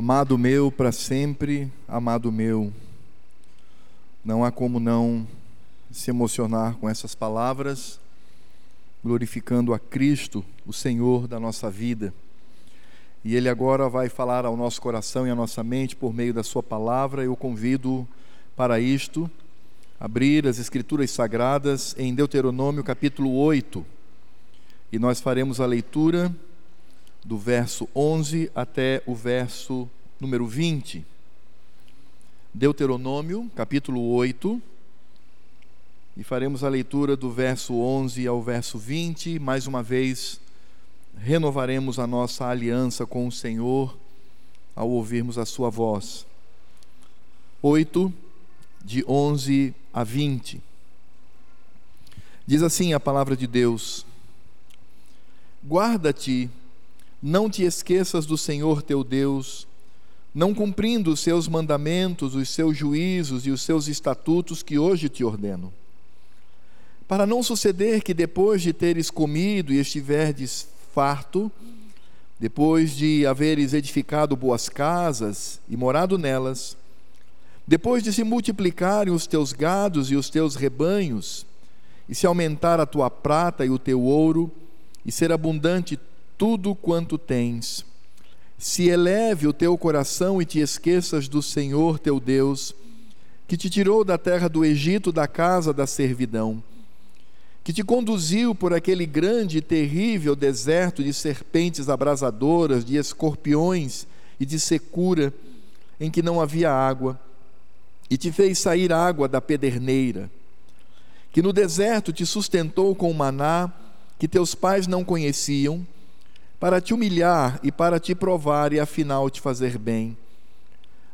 Amado meu para sempre, amado meu. Não há como não se emocionar com essas palavras, glorificando a Cristo, o Senhor da nossa vida. E Ele agora vai falar ao nosso coração e à nossa mente por meio da Sua palavra. Eu convido para isto, abrir as Escrituras Sagradas em Deuteronômio capítulo 8. E nós faremos a leitura do verso 11 até o verso número 20. Deuteronômio, capítulo 8. E faremos a leitura do verso 11 ao verso 20. Mais uma vez, renovaremos a nossa aliança com o Senhor ao ouvirmos a Sua voz. 8, de 11 a 20. Diz assim a palavra de Deus: Guarda-te não te esqueças do Senhor teu Deus, não cumprindo os seus mandamentos, os seus juízos e os seus estatutos que hoje te ordeno. Para não suceder que depois de teres comido e estiverdes farto, depois de haveres edificado boas casas e morado nelas, depois de se multiplicarem os teus gados e os teus rebanhos, e se aumentar a tua prata e o teu ouro, e ser abundante tudo quanto tens. Se eleve o teu coração e te esqueças do Senhor teu Deus, que te tirou da terra do Egito, da casa da servidão, que te conduziu por aquele grande e terrível deserto de serpentes abrasadoras, de escorpiões e de secura, em que não havia água, e te fez sair água da pederneira, que no deserto te sustentou com maná que teus pais não conheciam, para te humilhar e para te provar e afinal te fazer bem.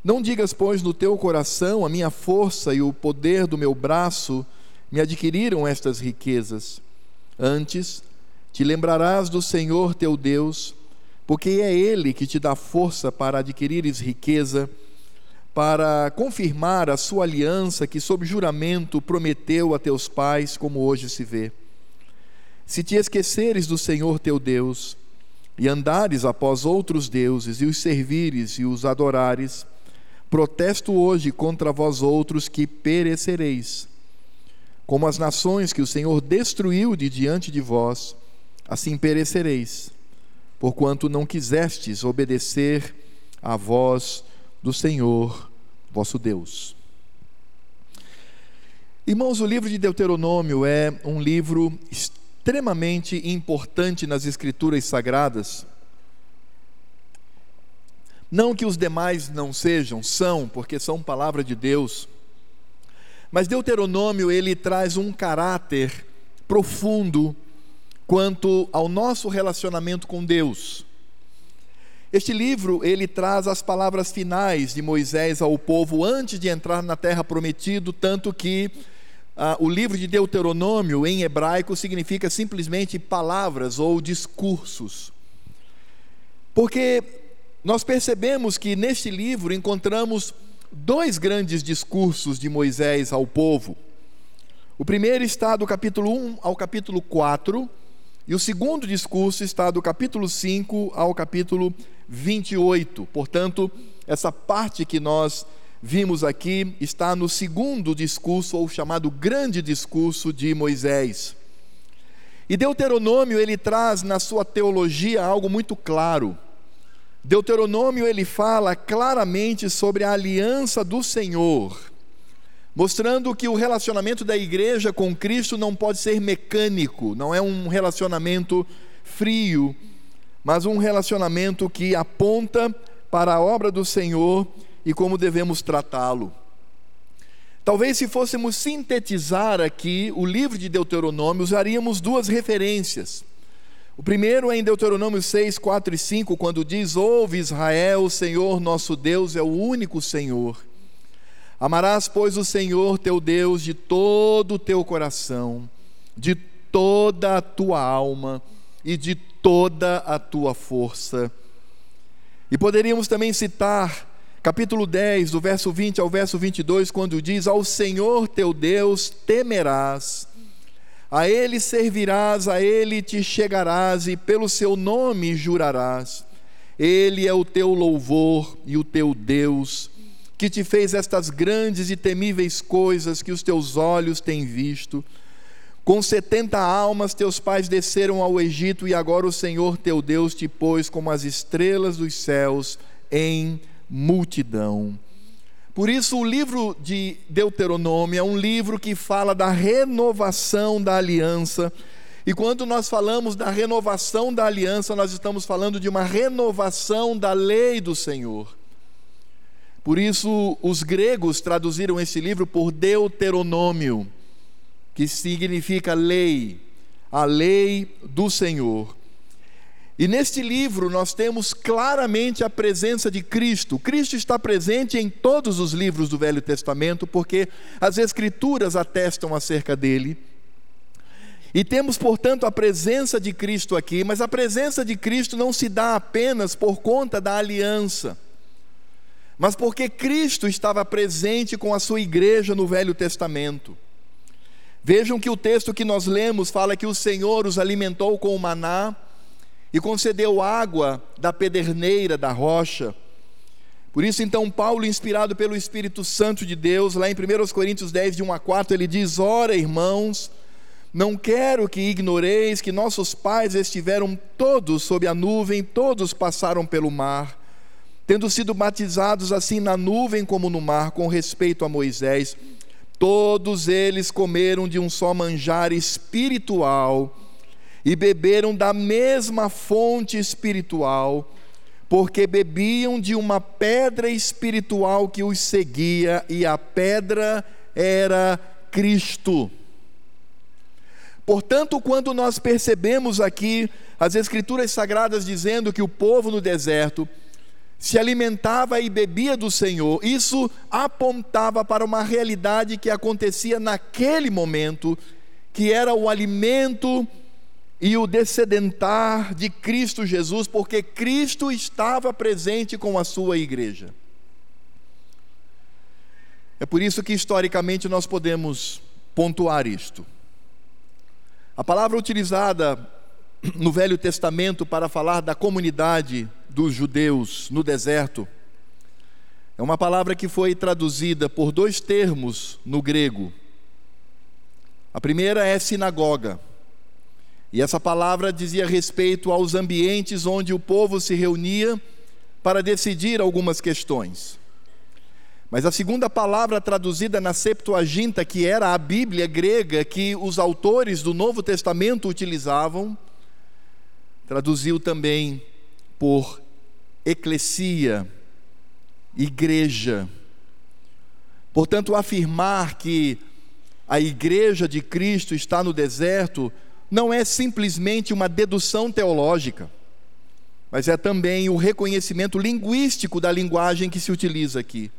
Não digas, pois, no teu coração, a minha força e o poder do meu braço me adquiriram estas riquezas. Antes, te lembrarás do Senhor teu Deus, porque é Ele que te dá força para adquirires riqueza, para confirmar a sua aliança que, sob juramento, prometeu a teus pais, como hoje se vê. Se te esqueceres do Senhor teu Deus, e andares após outros deuses, e os servires e os adorares, protesto hoje contra vós outros que perecereis. Como as nações que o Senhor destruiu de diante de vós, assim perecereis, porquanto não quisestes obedecer à voz do Senhor vosso Deus. Irmãos, o livro de Deuteronômio é um livro extremamente extremamente importante nas Escrituras Sagradas. Não que os demais não sejam, são, porque são palavra de Deus. Mas Deuteronômio ele traz um caráter profundo quanto ao nosso relacionamento com Deus. Este livro ele traz as palavras finais de Moisés ao povo antes de entrar na terra prometida, tanto que ah, o livro de Deuteronômio em hebraico significa simplesmente palavras ou discursos. Porque nós percebemos que neste livro encontramos dois grandes discursos de Moisés ao povo. O primeiro está do capítulo 1 ao capítulo 4, e o segundo discurso está do capítulo 5 ao capítulo 28. Portanto, essa parte que nós vimos aqui está no segundo discurso, ou chamado grande discurso de Moisés. E Deuteronômio ele traz na sua teologia algo muito claro. Deuteronômio ele fala claramente sobre a aliança do Senhor, mostrando que o relacionamento da igreja com Cristo não pode ser mecânico, não é um relacionamento frio, mas um relacionamento que aponta para a obra do Senhor e como devemos tratá-lo. Talvez, se fôssemos sintetizar aqui o livro de Deuteronômio, usaríamos duas referências. O primeiro é em Deuteronômio 6, 4 e 5, quando diz: Ouve Israel, o Senhor nosso Deus é o único Senhor. Amarás, pois, o Senhor teu Deus de todo o teu coração, de toda a tua alma e de toda a tua força. E poderíamos também citar capítulo 10, do verso 20 ao verso 22, quando diz: Ao Senhor teu Deus temerás, a Ele servirás, a Ele te chegarás e pelo seu nome jurarás. Ele é o teu louvor e o teu Deus, que te fez estas grandes e temíveis coisas que os teus olhos têm visto. Com setenta almas teus pais desceram ao Egito, e agora o Senhor teu Deus te pôs como as estrelas dos céus em multidão. Por isso, o livro de Deuteronômio é um livro que fala da renovação da aliança. E quando nós falamos da renovação da aliança, nós estamos falando de uma renovação da lei do Senhor. Por isso, os gregos traduziram esse livro por Deuteronômio que significa lei, a lei do Senhor. E neste livro nós temos claramente a presença de Cristo. Cristo está presente em todos os livros do Velho Testamento, porque as Escrituras atestam acerca dele. E temos, portanto, a presença de Cristo aqui, mas a presença de Cristo não se dá apenas por conta da aliança, mas porque Cristo estava presente com a sua igreja no Velho Testamento. Vejam que o texto que nós lemos fala que o Senhor os alimentou com o maná e concedeu água da pederneira, da rocha. Por isso, então, Paulo, inspirado pelo Espírito Santo de Deus, lá em 1 Coríntios 10, de 1 a 4, ele diz: Ora, irmãos, não quero que ignoreis que nossos pais estiveram todos sob a nuvem, todos passaram pelo mar, tendo sido batizados assim na nuvem como no mar, com respeito a Moisés Todos eles comeram de um só manjar espiritual e beberam da mesma fonte espiritual, porque bebiam de uma pedra espiritual que os seguia, e a pedra era Cristo. Portanto, quando nós percebemos aqui as Escrituras Sagradas dizendo que o povo no deserto se alimentava e bebia do Senhor, isso apontava para uma realidade que acontecia naquele momento, que era o alimento e o descedentar de Cristo Jesus, porque Cristo estava presente com a sua igreja. É por isso que historicamente nós podemos pontuar isto. A palavra utilizada no Velho Testamento para falar da comunidade dos judeus no deserto. É uma palavra que foi traduzida por dois termos no grego. A primeira é sinagoga. E essa palavra dizia respeito aos ambientes onde o povo se reunia para decidir algumas questões. Mas a segunda palavra traduzida na Septuaginta, que era a Bíblia grega que os autores do Novo Testamento utilizavam, traduziu também por eclesia, igreja. Portanto, afirmar que a igreja de Cristo está no deserto não é simplesmente uma dedução teológica, mas é também o reconhecimento linguístico da linguagem que se utiliza aqui.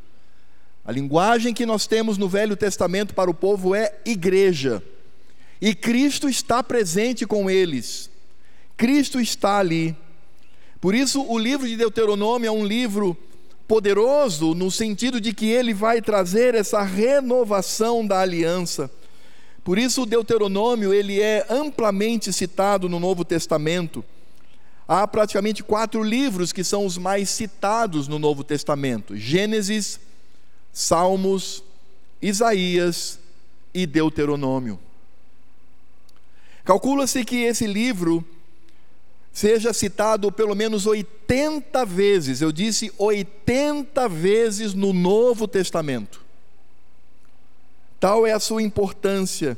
A linguagem que nós temos no Velho Testamento para o povo é igreja, e Cristo está presente com eles, Cristo está ali. Por isso, o livro de Deuteronômio é um livro poderoso no sentido de que ele vai trazer essa renovação da aliança. Por isso, o Deuteronômio ele é amplamente citado no Novo Testamento. Há praticamente quatro livros que são os mais citados no Novo Testamento: Gênesis, Salmos, Isaías e Deuteronômio. Calcula-se que esse livro seja citado pelo menos 80 vezes, eu disse 80 vezes no Novo Testamento. Tal é a sua importância,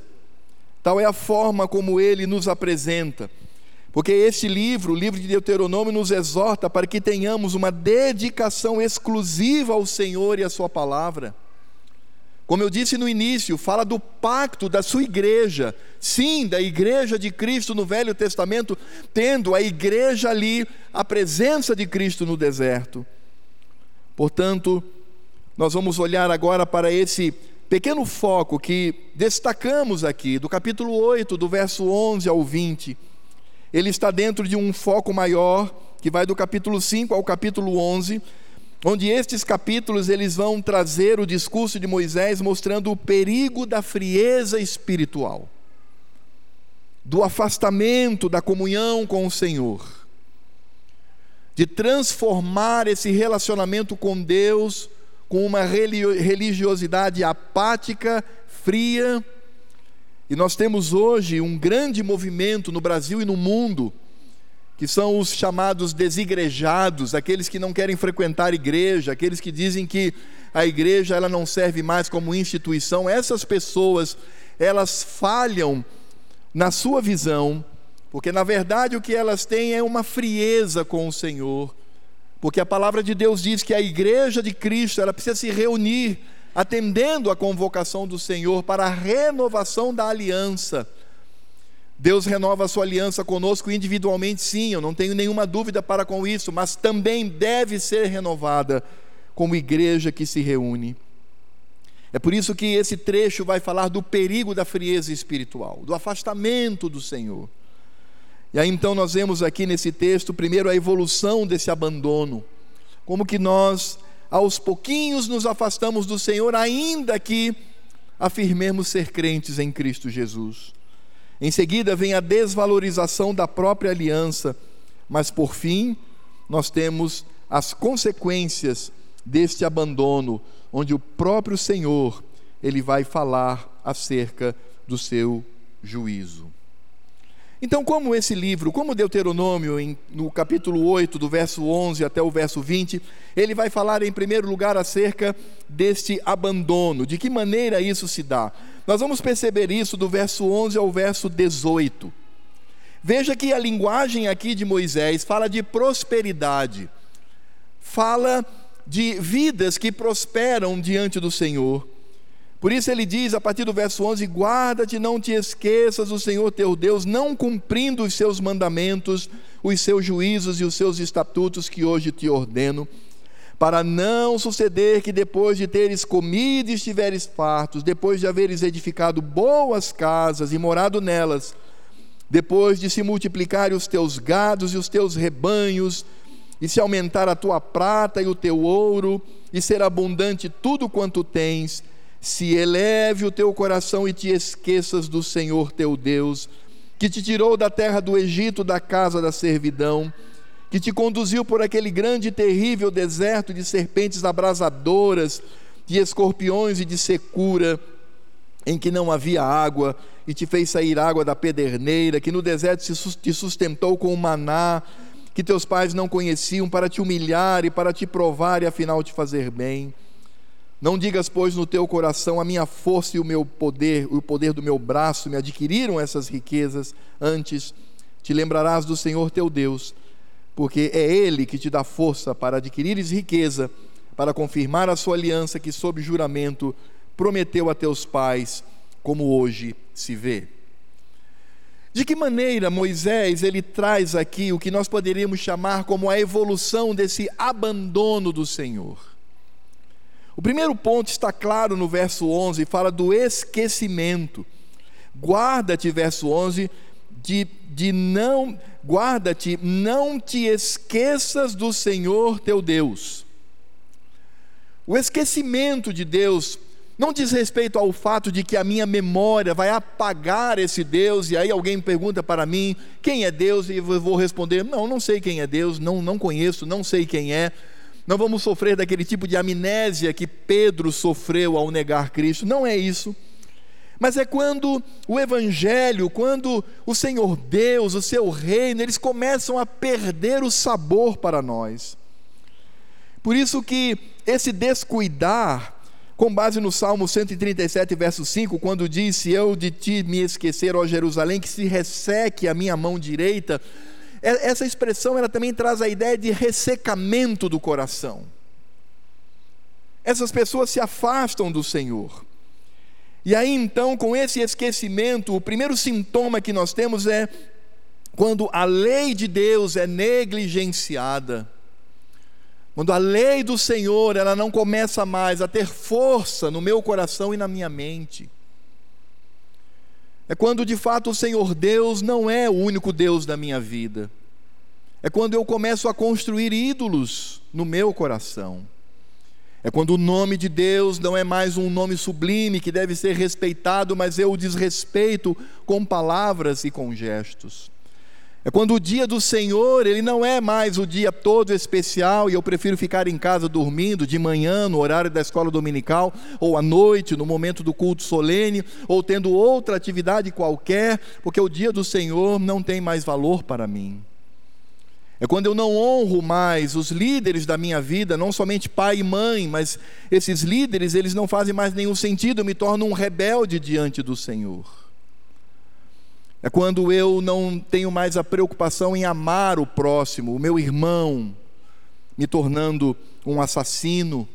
tal é a forma como ele nos apresenta. Porque este livro, o livro de Deuteronômio, nos exorta para que tenhamos uma dedicação exclusiva ao Senhor e à Sua palavra. Como eu disse no início, fala do pacto da sua igreja. Sim, da igreja de Cristo no Velho Testamento, tendo a igreja ali a presença de Cristo no deserto. Portanto, nós vamos olhar agora para esse pequeno foco que destacamos aqui, do capítulo 8, do verso 11 ao 20. Ele está dentro de um foco maior, que vai do capítulo 5 ao capítulo 11, onde estes capítulos eles vão trazer o discurso de Moisés mostrando o perigo da frieza espiritual, do afastamento da comunhão com o Senhor. de transformar esse relacionamento com Deus com uma religiosidade apática, fria. E nós temos hoje um grande movimento no Brasil e no mundo, que são os chamados desigrejados, aqueles que não querem frequentar igreja, aqueles que dizem que a igreja ela não serve mais como instituição. Essas pessoas, elas falham na sua visão, porque na verdade o que elas têm é uma frieza com o Senhor porque a palavra de Deus diz que a igreja de Cristo, ela precisa se reunir atendendo a convocação do Senhor para a renovação da aliança. Deus renova a sua aliança conosco individualmente, sim, eu não tenho nenhuma dúvida para com isso, mas também deve ser renovada como igreja que se reúne. É por isso que esse trecho vai falar do perigo da frieza espiritual, do afastamento do Senhor. E aí então nós vemos aqui nesse texto, primeiro, a evolução desse abandono. Como que nós, aos pouquinhos, nos afastamos do Senhor, ainda que afirmemos ser crentes em Cristo Jesus. Em seguida vem a desvalorização da própria aliança, mas por fim, nós temos as consequências deste abandono, onde o próprio Senhor, ele vai falar acerca do seu juízo. Então, como esse livro, como Deuteronômio, em, no capítulo 8, do verso 11 até o verso 20, ele vai falar em primeiro lugar acerca deste abandono, de que maneira isso se dá. Nós vamos perceber isso do verso 11 ao verso 18. Veja que a linguagem aqui de Moisés fala de prosperidade, fala de vidas que prosperam diante do Senhor. Por isso ele diz a partir do verso 11: Guarda-te, não te esqueças do Senhor teu Deus, não cumprindo os seus mandamentos, os seus juízos e os seus estatutos que hoje te ordeno, para não suceder que depois de teres comido e estiveres fartos, depois de haveres edificado boas casas e morado nelas, depois de se multiplicarem os teus gados e os teus rebanhos, e se aumentar a tua prata e o teu ouro, e ser abundante tudo quanto tens, se eleve o teu coração e te esqueças do Senhor teu Deus, que te tirou da terra do Egito, da casa da servidão, que te conduziu por aquele grande e terrível deserto de serpentes abrasadoras, de escorpiões e de secura, em que não havia água, e te fez sair água da pederneira, que no deserto te sustentou com o maná, que teus pais não conheciam, para te humilhar e para te provar e afinal te fazer bem. Não digas, pois, no teu coração, a minha força e o meu poder, o poder do meu braço me adquiriram essas riquezas. Antes, te lembrarás do Senhor teu Deus, porque é Ele que te dá força para adquirires riqueza, para confirmar a sua aliança que, sob juramento, prometeu a teus pais, como hoje se vê. De que maneira Moisés ele traz aqui o que nós poderíamos chamar como a evolução desse abandono do Senhor? O primeiro ponto está claro no verso 11, fala do esquecimento. Guarda-te, verso 11, de, de não, guarda-te, não te esqueças do Senhor teu Deus. O esquecimento de Deus não diz respeito ao fato de que a minha memória vai apagar esse Deus, e aí alguém pergunta para mim quem é Deus, e eu vou responder: não, não sei quem é Deus, não, não conheço, não sei quem é não vamos sofrer daquele tipo de amnésia que Pedro sofreu ao negar Cristo. Não é isso. Mas é quando o Evangelho, quando o Senhor Deus, o seu reino, eles começam a perder o sabor para nós. Por isso que esse descuidar, com base no Salmo 137, verso 5, quando diz: Se eu de ti me esquecer, ó Jerusalém, que se resseque a minha mão direita, essa expressão ela também traz a ideia de ressecamento do coração. Essas pessoas se afastam do Senhor. E aí então, com esse esquecimento, o primeiro sintoma que nós temos é quando a lei de Deus é negligenciada. Quando a lei do Senhor, ela não começa mais a ter força no meu coração e na minha mente. É quando de fato o Senhor Deus não é o único Deus da minha vida. É quando eu começo a construir ídolos no meu coração. É quando o nome de Deus não é mais um nome sublime que deve ser respeitado, mas eu o desrespeito com palavras e com gestos. É quando o dia do Senhor, ele não é mais o dia todo especial e eu prefiro ficar em casa dormindo de manhã, no horário da escola dominical, ou à noite, no momento do culto solene, ou tendo outra atividade qualquer, porque o dia do Senhor não tem mais valor para mim. É quando eu não honro mais os líderes da minha vida, não somente pai e mãe, mas esses líderes, eles não fazem mais nenhum sentido, eu me torno um rebelde diante do Senhor. É quando eu não tenho mais a preocupação em amar o próximo, o meu irmão, me tornando um assassino.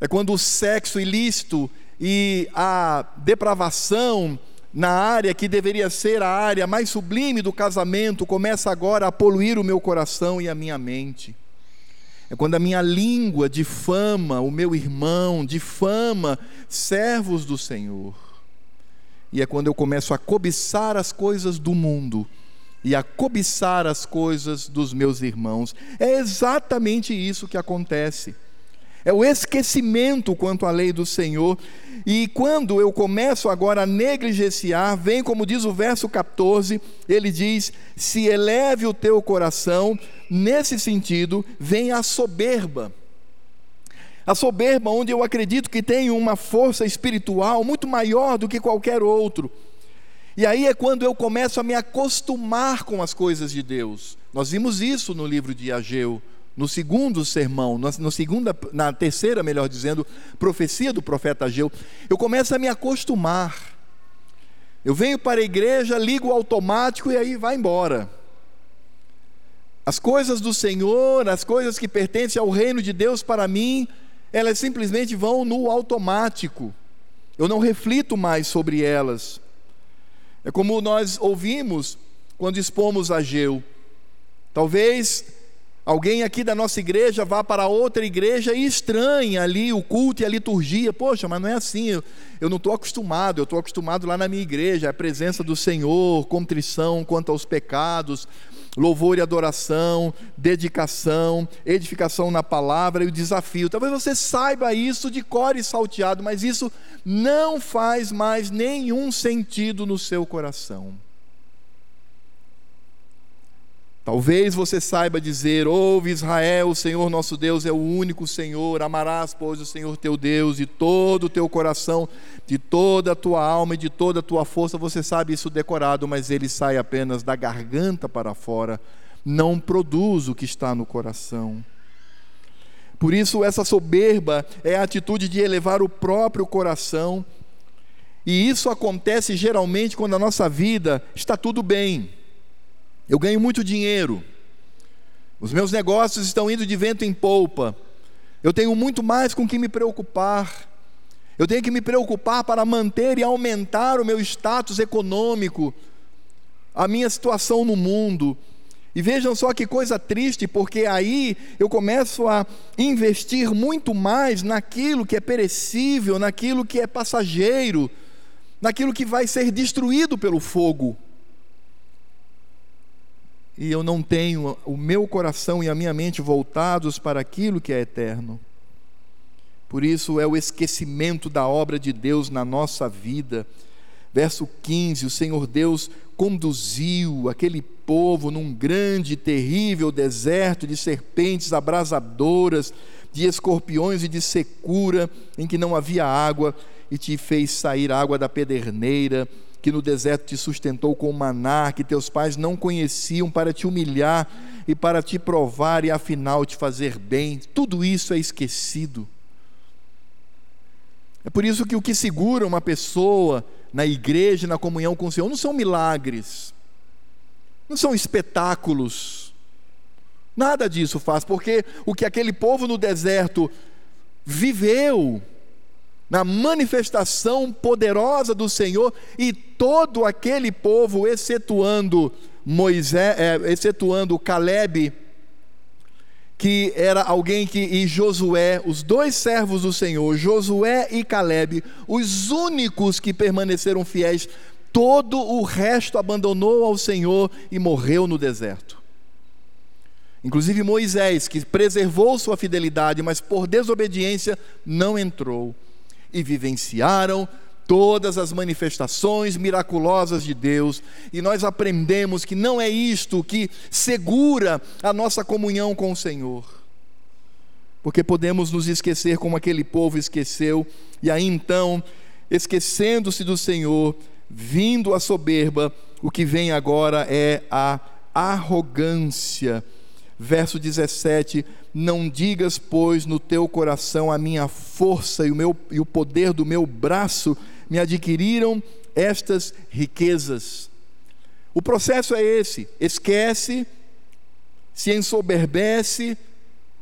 É quando o sexo ilícito e a depravação na área que deveria ser a área mais sublime do casamento começa agora a poluir o meu coração e a minha mente. É quando a minha língua difama o meu irmão, difama servos do Senhor e é quando eu começo a cobiçar as coisas do mundo e a cobiçar as coisas dos meus irmãos. É exatamente isso que acontece. É o esquecimento quanto à lei do Senhor. E quando eu começo agora a negligenciar, vem como diz o verso 14, ele diz: Se eleve o teu coração, nesse sentido, vem a soberba. A soberba, onde eu acredito que tenho uma força espiritual muito maior do que qualquer outro. E aí é quando eu começo a me acostumar com as coisas de Deus. Nós vimos isso no livro de Ageu, no segundo sermão, no segunda, na terceira, melhor dizendo, profecia do profeta Ageu. Eu começo a me acostumar. Eu venho para a igreja, ligo o automático e aí vai embora. As coisas do Senhor, as coisas que pertencem ao reino de Deus para mim, elas simplesmente vão no automático. Eu não reflito mais sobre elas. É como nós ouvimos quando expomos a Geu. Talvez alguém aqui da nossa igreja vá para outra igreja e estranhe ali o culto e a liturgia. Poxa, mas não é assim, eu, eu não estou acostumado, eu estou acostumado lá na minha igreja, a presença do Senhor, contrição quanto aos pecados, louvor e adoração, dedicação, edificação na palavra e o desafio. Talvez você saiba isso de cor e salteado, mas isso não faz mais nenhum sentido no seu coração. Talvez você saiba dizer: Ouve Israel, o Senhor nosso Deus é o único Senhor. Amarás, pois, o Senhor teu Deus de todo o teu coração, de toda a tua alma e de toda a tua força. Você sabe isso decorado, mas ele sai apenas da garganta para fora, não produz o que está no coração. Por isso, essa soberba é a atitude de elevar o próprio coração, e isso acontece geralmente quando a nossa vida está tudo bem eu ganho muito dinheiro. Os meus negócios estão indo de vento em polpa. Eu tenho muito mais com que me preocupar. Eu tenho que me preocupar para manter e aumentar o meu status econômico, a minha situação no mundo. E vejam só que coisa triste, porque aí eu começo a investir muito mais naquilo que é perecível, naquilo que é passageiro, naquilo que vai ser destruído pelo fogo e eu não tenho o meu coração e a minha mente voltados para aquilo que é eterno. Por isso é o esquecimento da obra de Deus na nossa vida. Verso 15: O Senhor Deus conduziu aquele povo num grande e terrível deserto de serpentes abrasadoras, de escorpiões e de secura, em que não havia água, e te fez sair água da pederneira que no deserto te sustentou com maná, que teus pais não conheciam, para te humilhar e para te provar e afinal te fazer bem. Tudo isso é esquecido. É por isso que o que segura uma pessoa na igreja, na comunhão com o Senhor, não são milagres, não são espetáculos. Nada disso faz, porque o que aquele povo no deserto viveu, na manifestação poderosa do Senhor e todo aquele povo, excetuando Moisés, é, excetuando Caleb, que era alguém que e Josué, os dois servos do Senhor, Josué e Caleb, os únicos que permaneceram fiéis, todo o resto abandonou ao Senhor e morreu no deserto. Inclusive Moisés, que preservou sua fidelidade, mas por desobediência não entrou e vivenciaram todas as manifestações miraculosas de Deus, e nós aprendemos que não é isto que segura a nossa comunhão com o Senhor. Porque podemos nos esquecer como aquele povo esqueceu, e aí então, esquecendo-se do Senhor, vindo a soberba, o que vem agora é a arrogância. Verso 17: Não digas, pois, no teu coração a minha força e o, meu, e o poder do meu braço me adquiriram estas riquezas. O processo é esse: esquece, se ensoberbece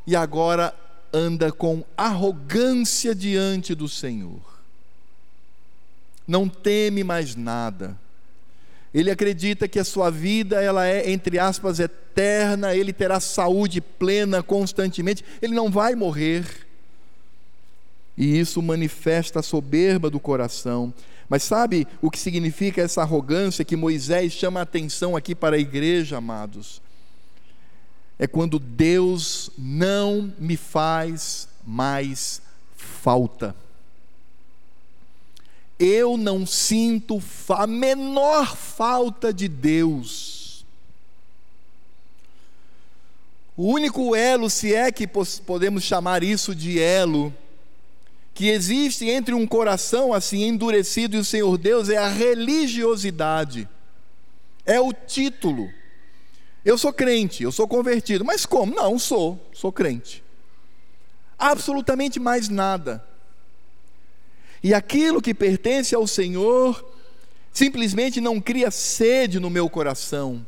e agora anda com arrogância diante do Senhor. Não teme mais nada. Ele acredita que a sua vida ela é entre aspas eterna, ele terá saúde plena constantemente, ele não vai morrer. E isso manifesta a soberba do coração. Mas sabe o que significa essa arrogância que Moisés chama a atenção aqui para a igreja, amados? É quando Deus não me faz mais falta. Eu não sinto a menor falta de Deus. O único elo, se é que podemos chamar isso de elo, que existe entre um coração assim endurecido e o Senhor Deus é a religiosidade, é o título. Eu sou crente, eu sou convertido, mas como? Não, sou, sou crente. Absolutamente mais nada. E aquilo que pertence ao Senhor simplesmente não cria sede no meu coração.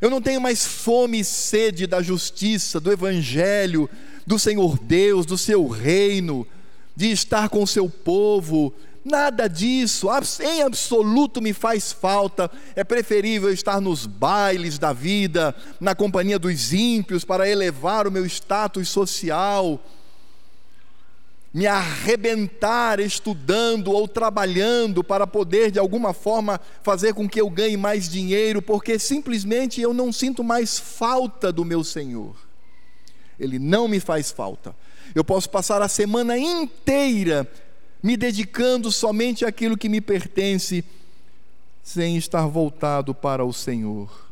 Eu não tenho mais fome e sede da justiça, do Evangelho, do Senhor Deus, do seu reino de estar com o seu povo, nada disso, em absoluto me faz falta. É preferível estar nos bailes da vida, na companhia dos ímpios, para elevar o meu status social, me arrebentar estudando ou trabalhando para poder de alguma forma fazer com que eu ganhe mais dinheiro, porque simplesmente eu não sinto mais falta do meu Senhor. Ele não me faz falta. Eu posso passar a semana inteira me dedicando somente àquilo que me pertence, sem estar voltado para o Senhor.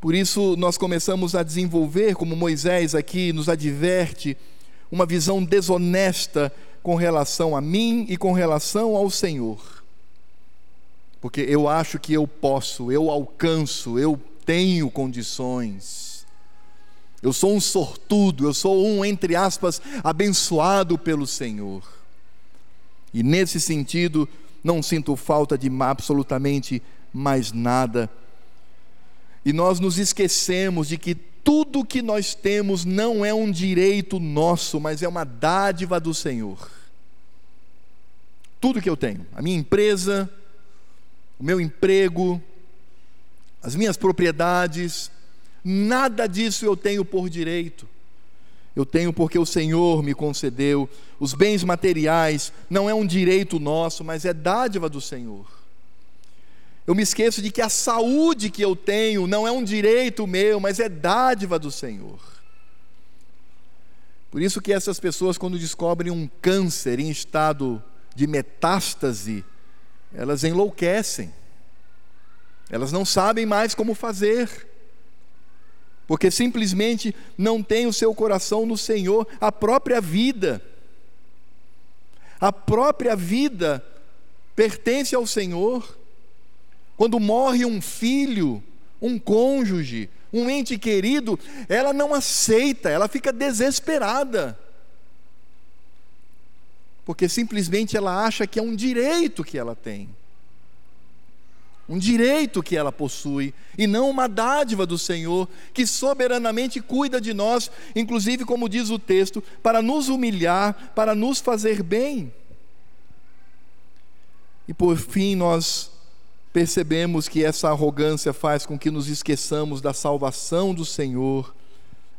Por isso, nós começamos a desenvolver, como Moisés aqui nos adverte, uma visão desonesta com relação a mim e com relação ao Senhor. Porque eu acho que eu posso, eu alcanço, eu tenho condições. Eu sou um sortudo, eu sou um, entre aspas, abençoado pelo Senhor. E nesse sentido, não sinto falta de absolutamente mais nada. E nós nos esquecemos de que tudo que nós temos não é um direito nosso, mas é uma dádiva do Senhor. Tudo que eu tenho, a minha empresa, o meu emprego, as minhas propriedades, Nada disso eu tenho por direito. Eu tenho porque o Senhor me concedeu. Os bens materiais não é um direito nosso, mas é dádiva do Senhor. Eu me esqueço de que a saúde que eu tenho não é um direito meu, mas é dádiva do Senhor. Por isso que essas pessoas, quando descobrem um câncer em estado de metástase, elas enlouquecem. Elas não sabem mais como fazer porque simplesmente não tem o seu coração no Senhor, a própria vida. A própria vida pertence ao Senhor. Quando morre um filho, um cônjuge, um ente querido, ela não aceita, ela fica desesperada. Porque simplesmente ela acha que é um direito que ela tem um direito que ela possui, e não uma dádiva do Senhor, que soberanamente cuida de nós, inclusive, como diz o texto, para nos humilhar, para nos fazer bem. E por fim, nós percebemos que essa arrogância faz com que nos esqueçamos da salvação do Senhor,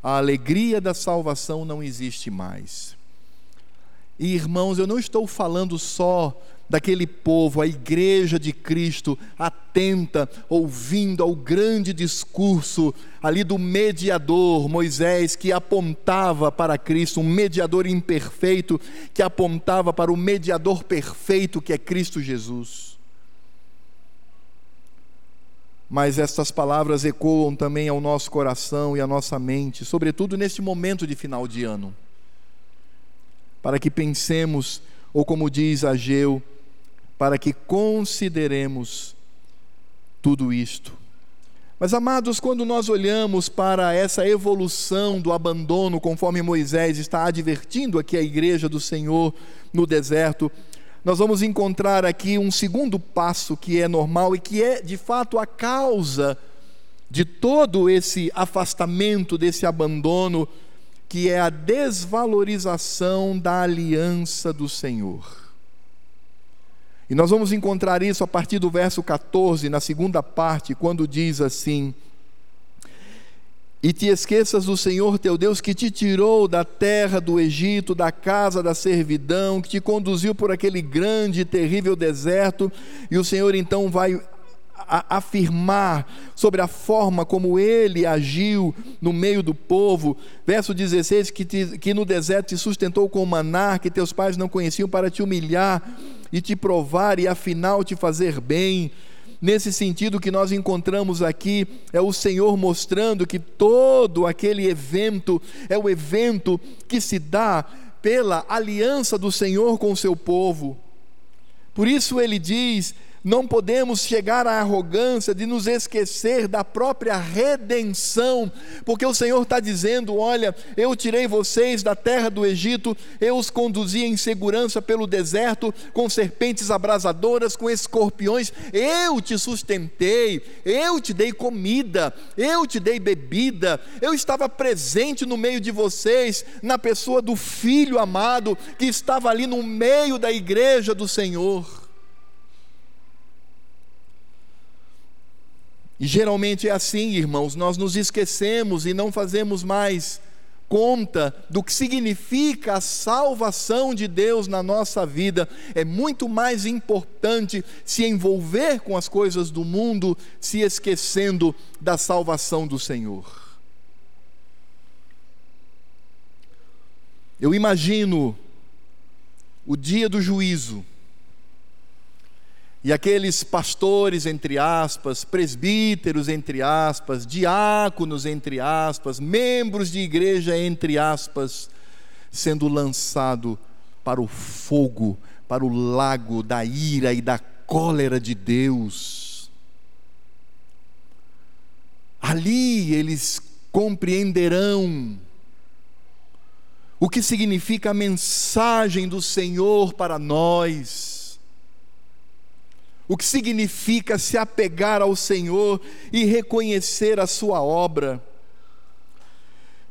a alegria da salvação não existe mais. E irmãos, eu não estou falando só daquele povo, a igreja de Cristo, atenta, ouvindo ao grande discurso ali do mediador Moisés, que apontava para Cristo, um mediador imperfeito, que apontava para o mediador perfeito que é Cristo Jesus. Mas estas palavras ecoam também ao nosso coração e à nossa mente, sobretudo neste momento de final de ano, para que pensemos, ou como diz Ageu, para que consideremos tudo isto. Mas, amados, quando nós olhamos para essa evolução do abandono, conforme Moisés está advertindo aqui a igreja do Senhor no deserto, nós vamos encontrar aqui um segundo passo que é normal e que é, de fato, a causa de todo esse afastamento, desse abandono, que é a desvalorização da aliança do Senhor. E nós vamos encontrar isso a partir do verso 14, na segunda parte, quando diz assim: E te esqueças do Senhor teu Deus que te tirou da terra do Egito, da casa da servidão, que te conduziu por aquele grande e terrível deserto, e o Senhor então vai afirmar sobre a forma como ele agiu no meio do povo. Verso 16: que, te, que no deserto te sustentou com maná, que teus pais não conheciam, para te humilhar e te provar e afinal te fazer bem. Nesse sentido que nós encontramos aqui, é o Senhor mostrando que todo aquele evento é o evento que se dá pela aliança do Senhor com o seu povo. Por isso ele diz não podemos chegar à arrogância de nos esquecer da própria redenção, porque o Senhor está dizendo: Olha, eu tirei vocês da terra do Egito, eu os conduzi em segurança pelo deserto, com serpentes abrasadoras, com escorpiões, eu te sustentei, eu te dei comida, eu te dei bebida, eu estava presente no meio de vocês, na pessoa do Filho amado, que estava ali no meio da igreja do Senhor. E geralmente é assim, irmãos, nós nos esquecemos e não fazemos mais conta do que significa a salvação de Deus na nossa vida. É muito mais importante se envolver com as coisas do mundo, se esquecendo da salvação do Senhor. Eu imagino o dia do juízo e aqueles pastores, entre aspas, presbíteros, entre aspas, diáconos, entre aspas, membros de igreja, entre aspas, sendo lançado para o fogo, para o lago da ira e da cólera de Deus. Ali eles compreenderão o que significa a mensagem do Senhor para nós o que significa se apegar ao Senhor e reconhecer a Sua obra.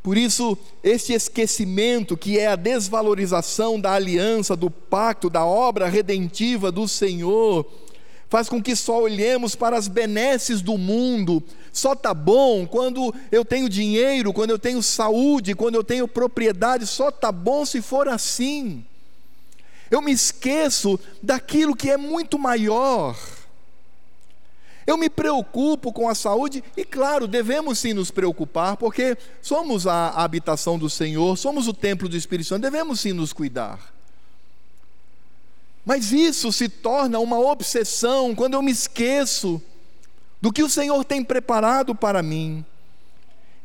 Por isso, este esquecimento, que é a desvalorização da aliança, do pacto, da obra redentiva do Senhor, faz com que só olhemos para as benesses do mundo. Só tá bom quando eu tenho dinheiro, quando eu tenho saúde, quando eu tenho propriedade, só tá bom se for assim eu me esqueço daquilo que é muito maior. Eu me preocupo com a saúde e, claro, devemos sim nos preocupar, porque somos a habitação do Senhor, somos o templo do Espírito Santo, devemos sim nos cuidar. Mas isso se torna uma obsessão quando eu me esqueço do que o Senhor tem preparado para mim.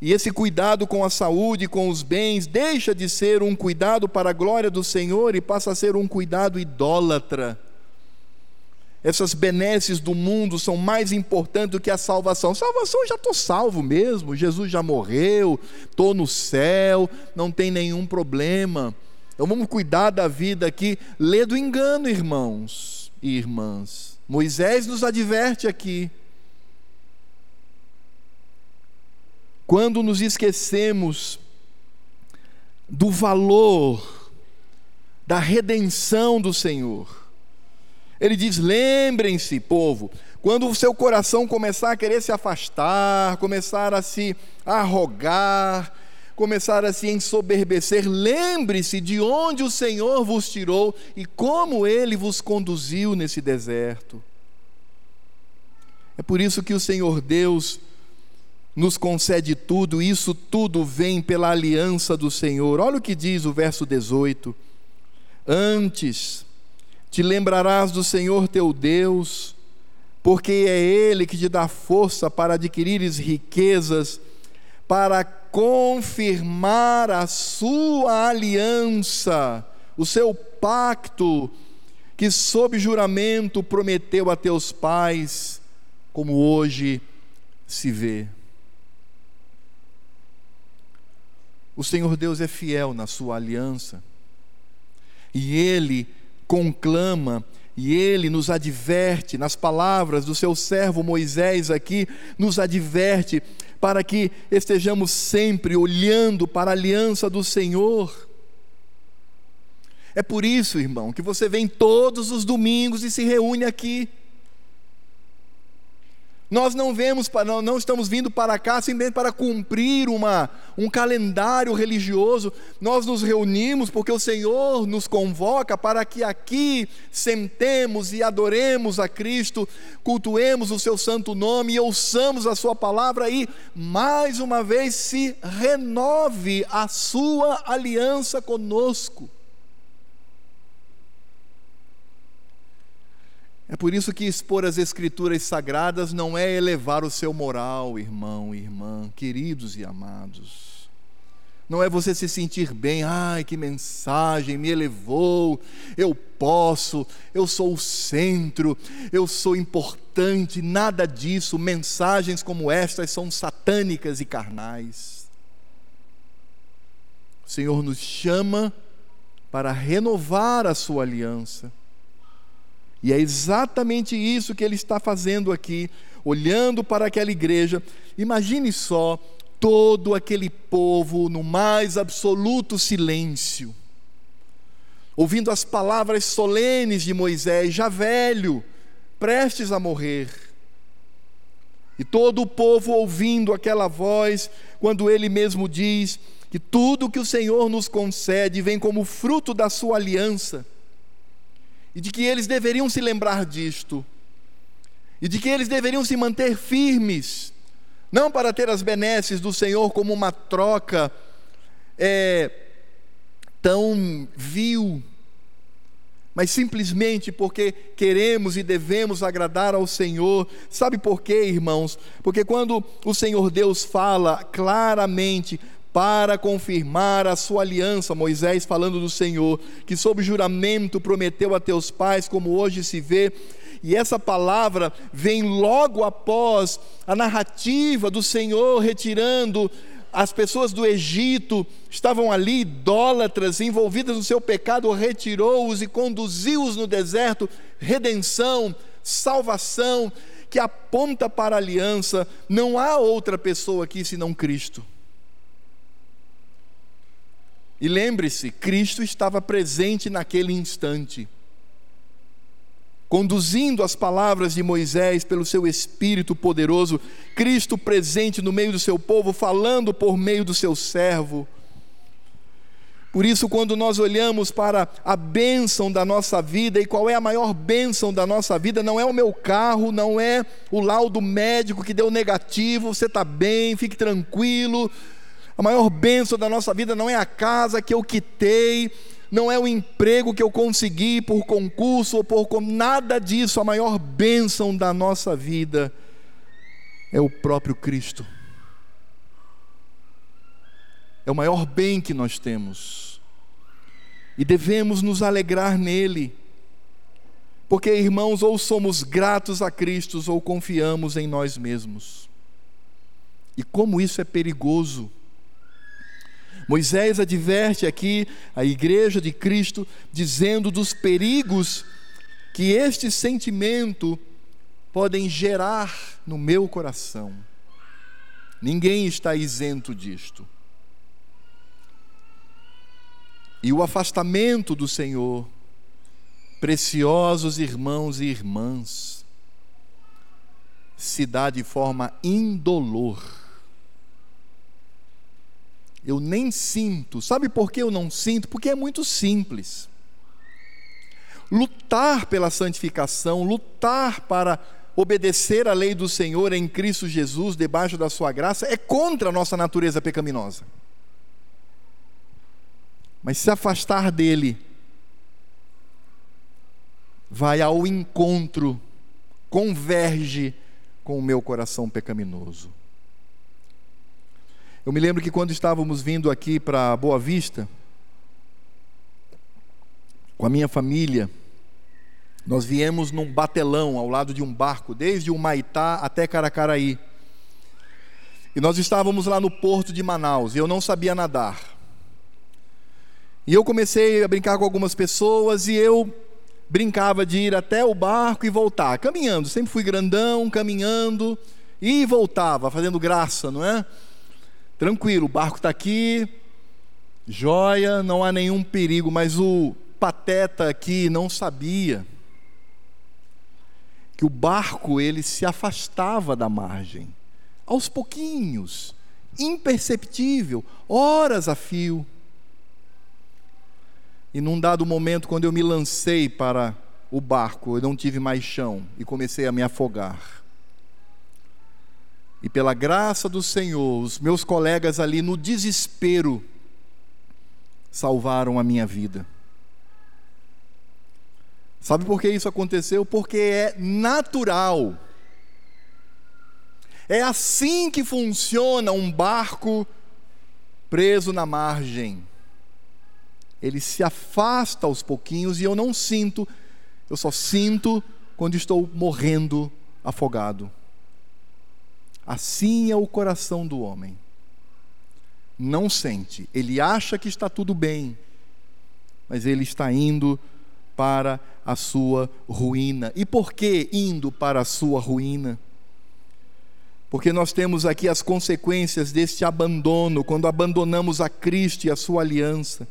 E esse cuidado com a saúde, com os bens, deixa de ser um cuidado para a glória do Senhor e passa a ser um cuidado idólatra. Essas benesses do mundo são mais importantes do que a salvação. Salvação já estou salvo mesmo, Jesus já morreu, estou no céu, não tem nenhum problema. Então vamos cuidar da vida aqui. Lê do engano, irmãos e irmãs. Moisés nos adverte aqui. Quando nos esquecemos do valor da redenção do Senhor. Ele diz: lembrem-se, povo, quando o seu coração começar a querer se afastar, começar a se arrogar, começar a se ensoberbecer, lembre-se de onde o Senhor vos tirou e como ele vos conduziu nesse deserto. É por isso que o Senhor Deus nos concede tudo, isso tudo vem pela aliança do Senhor. Olha o que diz o verso 18: Antes te lembrarás do Senhor teu Deus, porque é Ele que te dá força para adquirires riquezas, para confirmar a sua aliança, o seu pacto, que sob juramento prometeu a teus pais, como hoje se vê. O Senhor Deus é fiel na sua aliança, e Ele conclama e ele nos adverte, nas palavras do seu servo Moisés aqui, nos adverte para que estejamos sempre olhando para a aliança do Senhor. É por isso, irmão, que você vem todos os domingos e se reúne aqui. Nós não vemos, não estamos vindo para cá simplesmente para cumprir uma, um calendário religioso. Nós nos reunimos porque o Senhor nos convoca para que aqui sentemos e adoremos a Cristo, cultuemos o seu santo nome e ouçamos a sua palavra e mais uma vez se renove a sua aliança conosco. É por isso que expor as Escrituras sagradas não é elevar o seu moral, irmão irmã, queridos e amados. Não é você se sentir bem, ai que mensagem me elevou, eu posso, eu sou o centro, eu sou importante, nada disso. Mensagens como estas são satânicas e carnais. O Senhor nos chama para renovar a sua aliança e é exatamente isso que ele está fazendo aqui, olhando para aquela igreja. Imagine só todo aquele povo no mais absoluto silêncio, ouvindo as palavras solenes de Moisés, já velho, prestes a morrer. E todo o povo ouvindo aquela voz, quando ele mesmo diz que tudo que o Senhor nos concede vem como fruto da sua aliança e de que eles deveriam se lembrar disto, e de que eles deveriam se manter firmes, não para ter as benesses do Senhor como uma troca é, tão vil, mas simplesmente porque queremos e devemos agradar ao Senhor. Sabe por quê, irmãos? Porque quando o Senhor Deus fala claramente, para confirmar a sua aliança, Moisés falando do Senhor, que sob juramento prometeu a teus pais, como hoje se vê, e essa palavra vem logo após a narrativa do Senhor retirando as pessoas do Egito, estavam ali idólatras, envolvidas no seu pecado, retirou-os e conduziu-os no deserto, redenção, salvação, que aponta para a aliança, não há outra pessoa aqui senão Cristo. E lembre-se, Cristo estava presente naquele instante, conduzindo as palavras de Moisés pelo seu Espírito poderoso, Cristo presente no meio do seu povo, falando por meio do seu servo. Por isso, quando nós olhamos para a bênção da nossa vida, e qual é a maior bênção da nossa vida, não é o meu carro, não é o laudo médico que deu negativo, você está bem, fique tranquilo a maior bênção da nossa vida não é a casa que eu quitei, não é o emprego que eu consegui por concurso ou por nada disso. A maior bênção da nossa vida é o próprio Cristo. É o maior bem que nós temos. E devemos nos alegrar nele. Porque, irmãos, ou somos gratos a Cristo ou confiamos em nós mesmos. E como isso é perigoso. Moisés adverte aqui a igreja de Cristo, dizendo dos perigos que este sentimento podem gerar no meu coração. Ninguém está isento disto. E o afastamento do Senhor, preciosos irmãos e irmãs, se dá de forma indolor Eu nem sinto. Sabe por que eu não sinto? Porque é muito simples. Lutar pela santificação, lutar para obedecer à lei do Senhor em Cristo Jesus, debaixo da sua graça, é contra a nossa natureza pecaminosa. Mas se afastar dele, vai ao encontro, converge com o meu coração pecaminoso. Eu me lembro que quando estávamos vindo aqui para Boa Vista, com a minha família, nós viemos num batelão ao lado de um barco, desde o Maitá até Caracaraí. E nós estávamos lá no porto de Manaus, e eu não sabia nadar. E eu comecei a brincar com algumas pessoas e eu brincava de ir até o barco e voltar, caminhando. Sempre fui grandão, caminhando e voltava, fazendo graça, não é? Tranquilo, o barco está aqui, joia, não há nenhum perigo, mas o pateta aqui não sabia que o barco ele se afastava da margem, aos pouquinhos, imperceptível, horas a fio. E num dado momento, quando eu me lancei para o barco, eu não tive mais chão e comecei a me afogar. E pela graça do Senhor, os meus colegas ali no desespero salvaram a minha vida. Sabe por que isso aconteceu? Porque é natural. É assim que funciona um barco preso na margem ele se afasta aos pouquinhos e eu não sinto, eu só sinto quando estou morrendo afogado. Assim é o coração do homem. Não sente, ele acha que está tudo bem, mas ele está indo para a sua ruína. E por que indo para a sua ruína? Porque nós temos aqui as consequências deste abandono, quando abandonamos a Cristo e a sua aliança.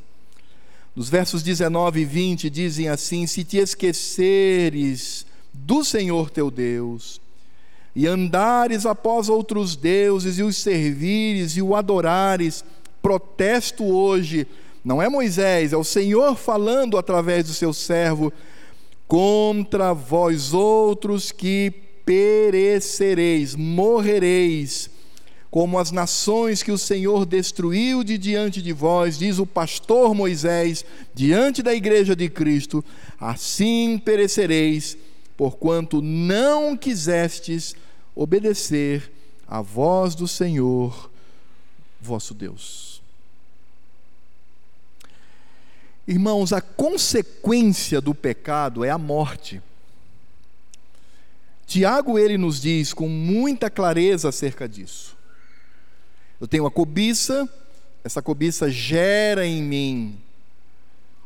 Nos versos 19 e 20 dizem assim: Se te esqueceres do Senhor teu Deus, e andares após outros deuses, e os servires e o adorares, protesto hoje, não é Moisés, é o Senhor falando através do seu servo, contra vós outros que perecereis, morrereis como as nações que o Senhor destruiu de diante de vós, diz o pastor Moisés, diante da igreja de Cristo, assim perecereis, porquanto não quisestes obedecer à voz do Senhor, vosso Deus. Irmãos, a consequência do pecado é a morte. Tiago ele nos diz com muita clareza acerca disso. Eu tenho a cobiça, essa cobiça gera em mim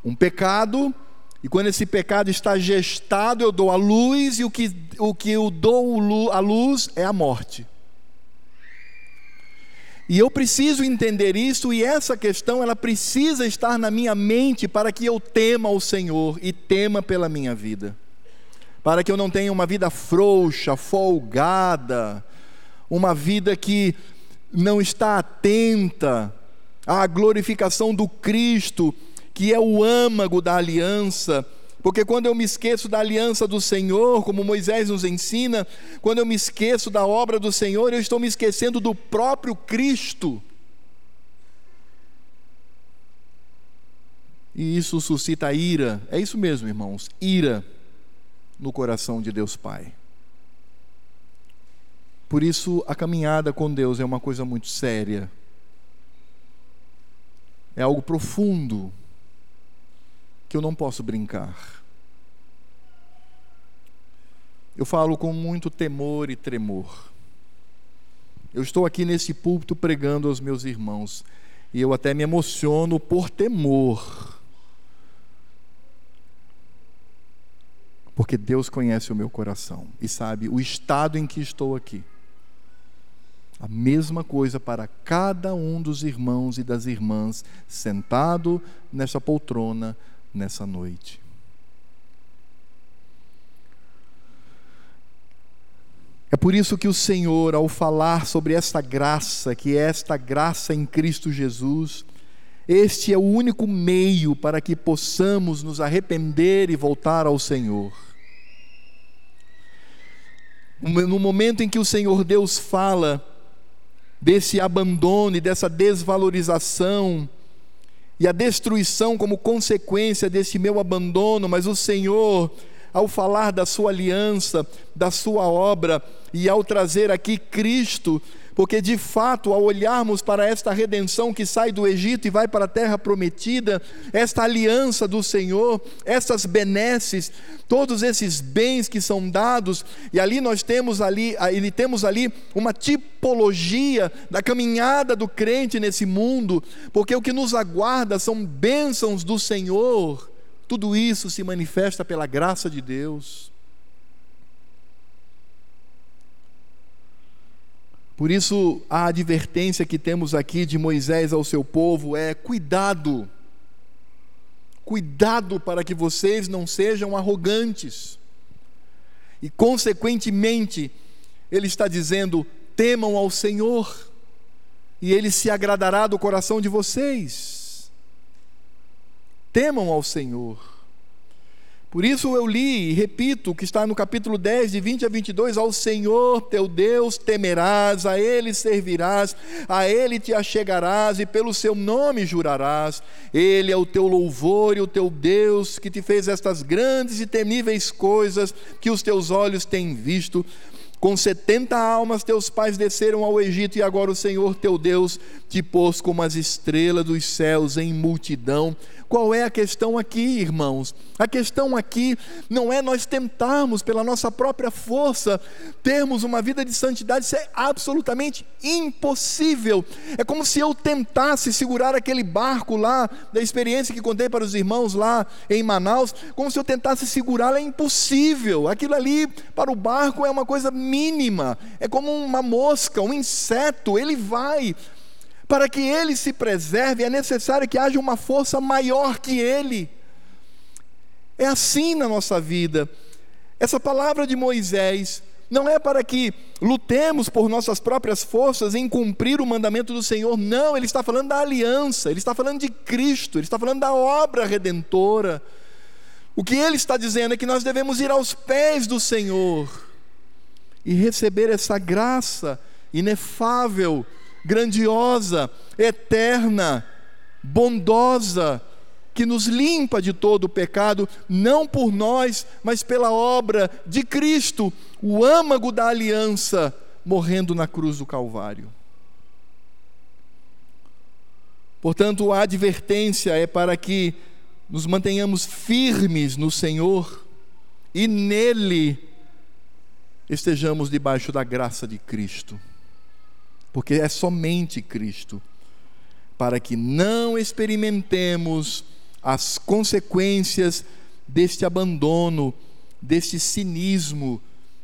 um pecado, e quando esse pecado está gestado, eu dou a luz, e o que, o que eu dou a luz é a morte. E eu preciso entender isso, e essa questão ela precisa estar na minha mente para que eu tema o Senhor e tema pela minha vida. Para que eu não tenha uma vida frouxa, folgada, uma vida que não está atenta à glorificação do Cristo, que é o âmago da aliança. Porque quando eu me esqueço da aliança do Senhor, como Moisés nos ensina, quando eu me esqueço da obra do Senhor, eu estou me esquecendo do próprio Cristo. E isso suscita ira, é isso mesmo, irmãos, ira no coração de Deus Pai. Por isso, a caminhada com Deus é uma coisa muito séria. É algo profundo que eu não posso brincar. Eu falo com muito temor e tremor. Eu estou aqui nesse púlpito pregando aos meus irmãos e eu até me emociono por temor. Porque Deus conhece o meu coração e sabe o estado em que estou aqui. A mesma coisa para cada um dos irmãos e das irmãs sentado nessa poltrona nessa noite. É por isso que o Senhor, ao falar sobre esta graça, que é esta graça em Cristo Jesus, este é o único meio para que possamos nos arrepender e voltar ao Senhor. No momento em que o Senhor Deus fala desse abandono e dessa desvalorização, e a destruição como consequência desse meu abandono, mas o Senhor, ao falar da sua aliança, da sua obra, e ao trazer aqui Cristo, porque de fato, ao olharmos para esta redenção que sai do Egito e vai para a terra prometida, esta aliança do Senhor, essas benesses, todos esses bens que são dados, e ali nós temos ali, ali temos ali uma tipologia da caminhada do crente nesse mundo, porque o que nos aguarda são bênçãos do Senhor. Tudo isso se manifesta pela graça de Deus. Por isso, a advertência que temos aqui de Moisés ao seu povo é: cuidado, cuidado para que vocês não sejam arrogantes. E, consequentemente, ele está dizendo: temam ao Senhor, e ele se agradará do coração de vocês. Temam ao Senhor. Por isso eu li e repito que está no capítulo 10, de 20 a 22, ao Senhor teu Deus temerás, a Ele servirás, a Ele te achegarás e pelo seu nome jurarás. Ele é o teu louvor e o teu Deus que te fez estas grandes e temíveis coisas que os teus olhos têm visto. Com setenta almas teus pais desceram ao Egito, e agora o Senhor teu Deus te pôs como as estrelas dos céus em multidão. Qual é a questão aqui, irmãos? A questão aqui não é nós tentarmos pela nossa própria força termos uma vida de santidade, isso é absolutamente impossível. É como se eu tentasse segurar aquele barco lá, da experiência que contei para os irmãos lá em Manaus, como se eu tentasse segurá-lo, é impossível. Aquilo ali para o barco é uma coisa mínima, é como uma mosca, um inseto, ele vai para que ele se preserve, é necessário que haja uma força maior que ele. É assim na nossa vida. Essa palavra de Moisés não é para que lutemos por nossas próprias forças em cumprir o mandamento do Senhor, não, ele está falando da aliança, ele está falando de Cristo, ele está falando da obra redentora. O que ele está dizendo é que nós devemos ir aos pés do Senhor e receber essa graça inefável grandiosa, eterna, bondosa, que nos limpa de todo o pecado, não por nós, mas pela obra de Cristo, o âmago da aliança, morrendo na cruz do Calvário. Portanto, a advertência é para que nos mantenhamos firmes no Senhor e nele estejamos debaixo da graça de Cristo porque é somente Cristo, para que não experimentemos as consequências deste abandono, deste cinismo,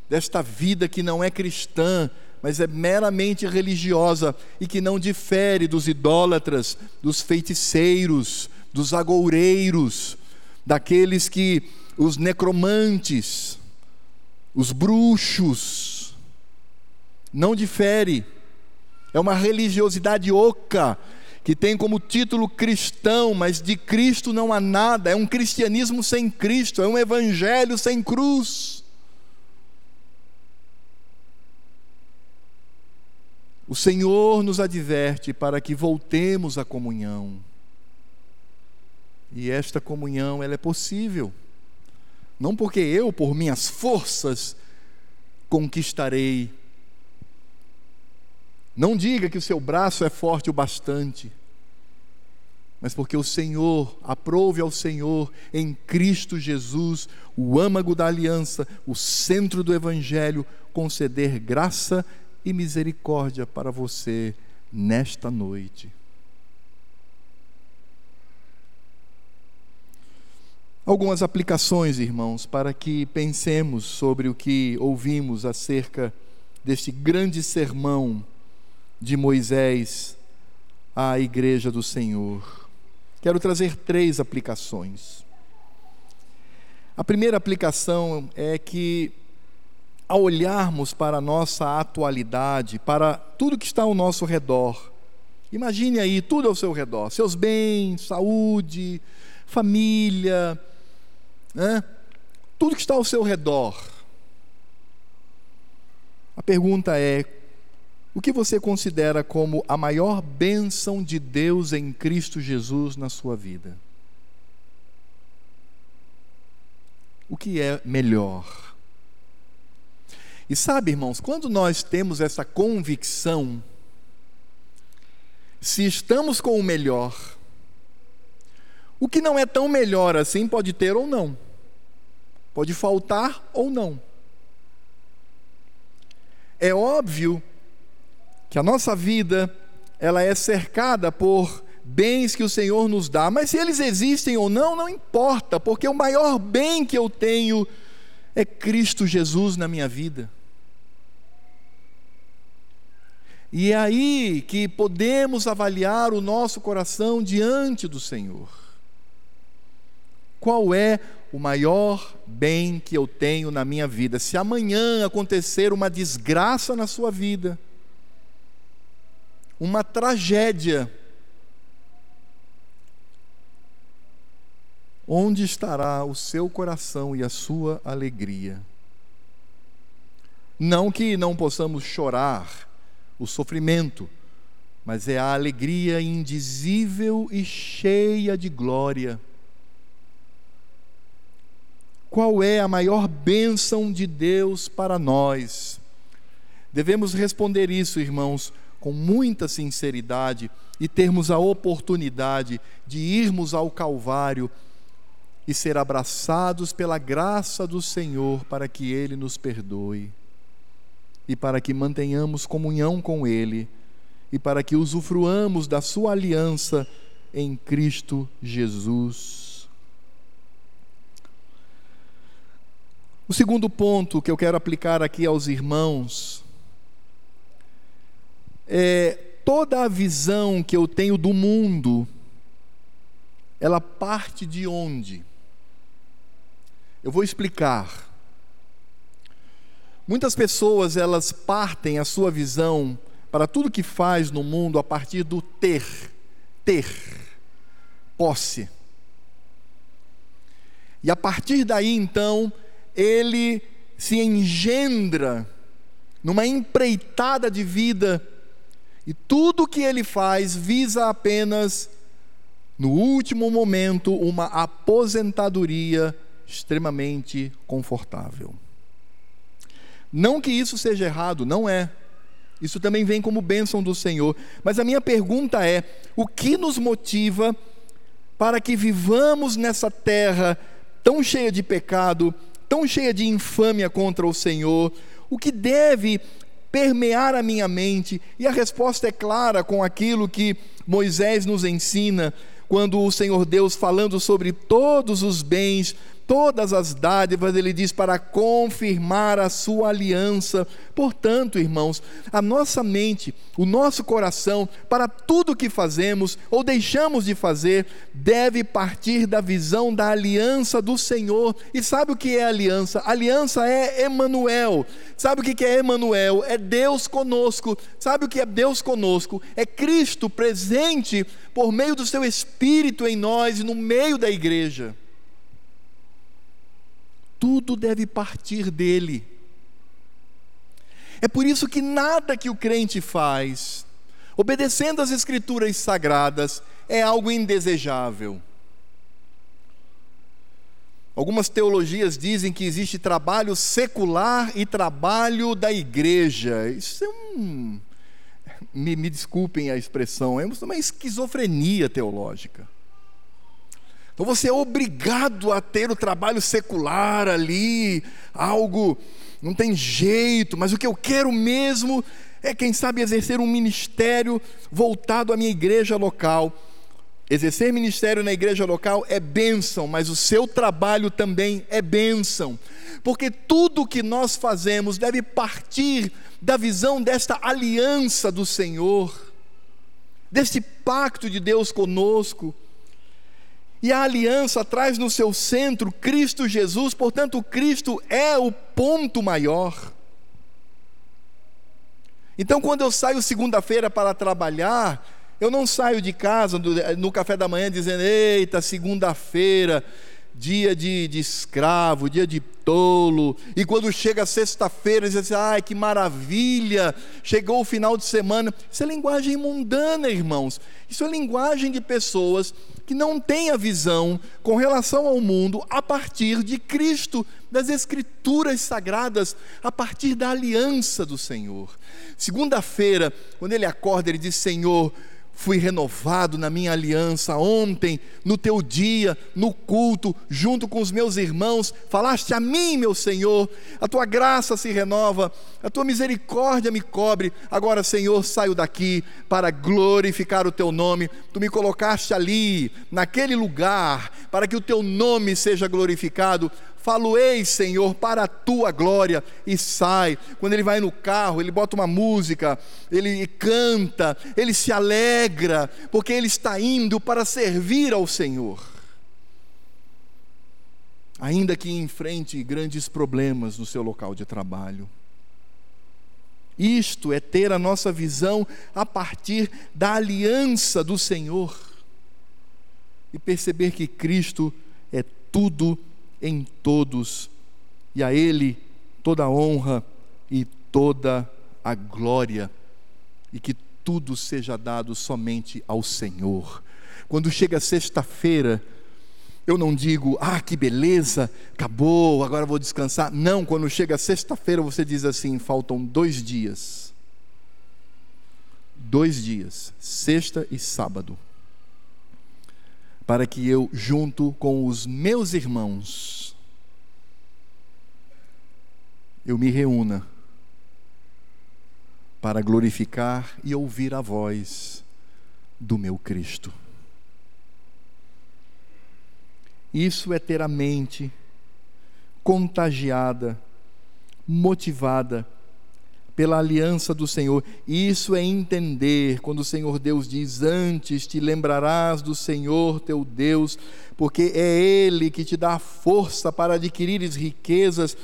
desta vida que não é cristã, mas é meramente religiosa e que não difere dos idólatras, dos feiticeiros, dos agoureiros, daqueles que os necromantes, os bruxos, não difere é uma religiosidade oca, que tem como título cristão, mas de Cristo não há nada. É um cristianismo sem Cristo, é um evangelho sem cruz. O Senhor nos adverte para que voltemos à comunhão. E esta comunhão ela é possível. Não porque eu, por minhas forças, conquistarei não diga que o seu braço é forte o bastante, mas porque o Senhor, aprove ao Senhor em Cristo Jesus, o âmago da aliança, o centro do Evangelho, conceder graça e misericórdia para você nesta noite. Algumas aplicações, irmãos, para que pensemos sobre o que ouvimos acerca deste grande sermão de Moisés à igreja do Senhor. Quero trazer três aplicações. A primeira aplicação é que a olharmos para a nossa atualidade, para tudo que está ao nosso redor, imagine aí tudo ao seu redor: seus bens, saúde, família, né? tudo que está ao seu redor. A pergunta é: o que você considera como a maior bênção de Deus em Cristo Jesus na sua vida? O que é melhor? E sabe, irmãos, quando nós temos essa convicção, se estamos com o melhor, o que não é tão melhor assim pode ter ou não, pode faltar ou não. É óbvio que a nossa vida ela é cercada por bens que o Senhor nos dá, mas se eles existem ou não, não importa, porque o maior bem que eu tenho é Cristo Jesus na minha vida. E é aí que podemos avaliar o nosso coração diante do Senhor. Qual é o maior bem que eu tenho na minha vida? Se amanhã acontecer uma desgraça na sua vida, uma tragédia, onde estará o seu coração e a sua alegria? Não que não possamos chorar, o sofrimento, mas é a alegria indizível e cheia de glória. Qual é a maior bênção de Deus para nós? Devemos responder isso, irmãos, com muita sinceridade e termos a oportunidade de irmos ao Calvário e ser abraçados pela graça do Senhor para que Ele nos perdoe e para que mantenhamos comunhão com Ele e para que usufruamos da Sua aliança em Cristo Jesus. O segundo ponto que eu quero aplicar aqui aos irmãos é toda a visão que eu tenho do mundo, ela parte de onde? Eu vou explicar. Muitas pessoas elas partem a sua visão para tudo que faz no mundo a partir do ter, ter, posse. E a partir daí então, ele se engendra numa empreitada de vida e tudo que ele faz visa apenas no último momento uma aposentadoria extremamente confortável. Não que isso seja errado, não é. Isso também vem como bênção do Senhor. Mas a minha pergunta é: o que nos motiva para que vivamos nessa terra tão cheia de pecado, tão cheia de infâmia contra o Senhor? O que deve permear a minha mente? E a resposta é clara com aquilo que Moisés nos ensina, quando o Senhor Deus, falando sobre todos os bens todas as dádivas, ele diz, para confirmar a sua aliança. Portanto, irmãos, a nossa mente, o nosso coração, para tudo que fazemos ou deixamos de fazer, deve partir da visão da aliança do Senhor. E sabe o que é aliança? Aliança é Emanuel. Sabe o que é Emanuel? É Deus conosco. Sabe o que é Deus conosco? É Cristo presente por meio do seu Espírito em nós e no meio da igreja tudo deve partir dele. É por isso que nada que o crente faz, obedecendo às Escrituras sagradas, é algo indesejável. Algumas teologias dizem que existe trabalho secular e trabalho da igreja. Isso é um. Me, me desculpem a expressão, é uma esquizofrenia teológica. Então você é obrigado a ter o trabalho secular ali, algo, não tem jeito, mas o que eu quero mesmo é, quem sabe, exercer um ministério voltado à minha igreja local. Exercer ministério na igreja local é bênção, mas o seu trabalho também é bênção, porque tudo que nós fazemos deve partir da visão desta aliança do Senhor, deste pacto de Deus conosco. E a aliança traz no seu centro Cristo Jesus, portanto, Cristo é o ponto maior. Então, quando eu saio segunda-feira para trabalhar, eu não saio de casa eh, no café da manhã dizendo: Eita, segunda-feira, dia de, de, escravo, dia de tolo, e quando chega sexta-feira, diz assim: ai que maravilha, chegou o final de semana. Isso é linguagem mundana, irmãos. Isso é linguagem de pessoas que não têm a visão com relação ao mundo a partir de Cristo, das Escrituras sagradas, a partir da aliança do Senhor. Segunda-feira, quando ele acorda, ele diz: Senhor, fui renovado na minha aliança ontem, no teu dia, no culto, junto com os meus irmãos. Falaste a mim, meu Senhor, a tua graça se renova, a tua misericórdia me cobre. Agora, Senhor, saio daqui para glorificar o teu nome. Tu me colocaste ali, naquele lugar, para que o teu nome seja glorificado falo-ei, Senhor, para a tua glória, e sai. Quando ele vai no carro, ele bota uma música, ele canta, ele se alegra, porque ele está indo para servir ao Senhor. Ainda que enfrente grandes problemas no seu local de trabalho. Isto é ter a nossa visão a partir da aliança do Senhor e perceber que Cristo é tudo em todos, e a Ele toda a honra e toda a glória, e que tudo seja dado somente ao Senhor. Quando chega sexta-feira, eu não digo, ah, que beleza, acabou, agora vou descansar. Não, quando chega sexta-feira, você diz assim: faltam dois dias. Dois dias, sexta e sábado para que eu, junto com os meus irmãos, eu me reúna para glorificar e ouvir a voz do meu Cristo. Isso é ter a mente contagiada, motivada pela aliança do Senhor. Isso é entender quando o Senhor Deus diz: Antes te lembrarás do Senhor teu Deus, porque é Ele que te dá força para adquirires riquezas,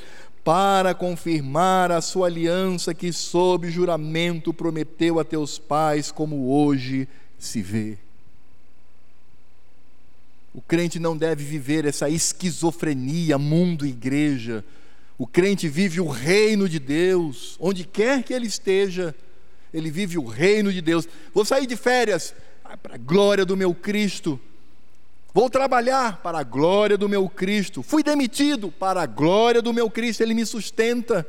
para confirmar a sua aliança que, sob juramento, prometeu a teus pais, como hoje se vê. O crente não deve viver essa esquizofrenia, mundo, igreja o crente vive o reino de Deus, onde quer que ele esteja, ele vive o reino de Deus. Vou sair de férias ah, para a glória do meu Cristo. Vou trabalhar para a glória do meu Cristo. Fui demitido para a glória do meu Cristo, ele me sustenta.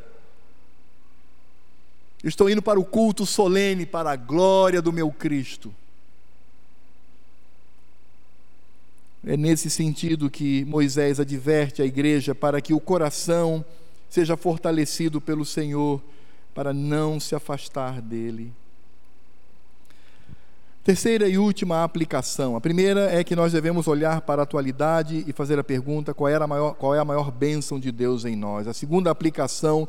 Estou indo para o culto solene para a glória do meu Cristo. É nesse sentido que Moisés adverte a igreja para que o coração seja fortalecido pelo Senhor, para não se afastar dele. Terceira e última aplicação. A primeira é que nós devemos olhar para a atualidade e fazer a pergunta: qual, era a maior, qual é a maior bênção de Deus em nós? A segunda aplicação,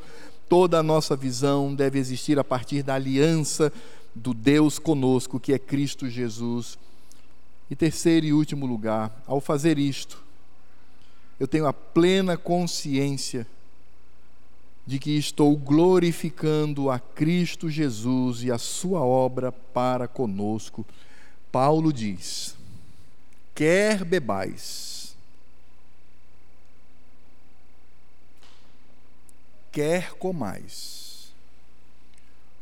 toda a nossa visão deve existir a partir da aliança do Deus conosco, que é Cristo Jesus e terceiro e último lugar, ao fazer isto, eu tenho a plena consciência de que estou glorificando a Cristo Jesus e a sua obra para conosco. Paulo diz: quer bebais, quer comais,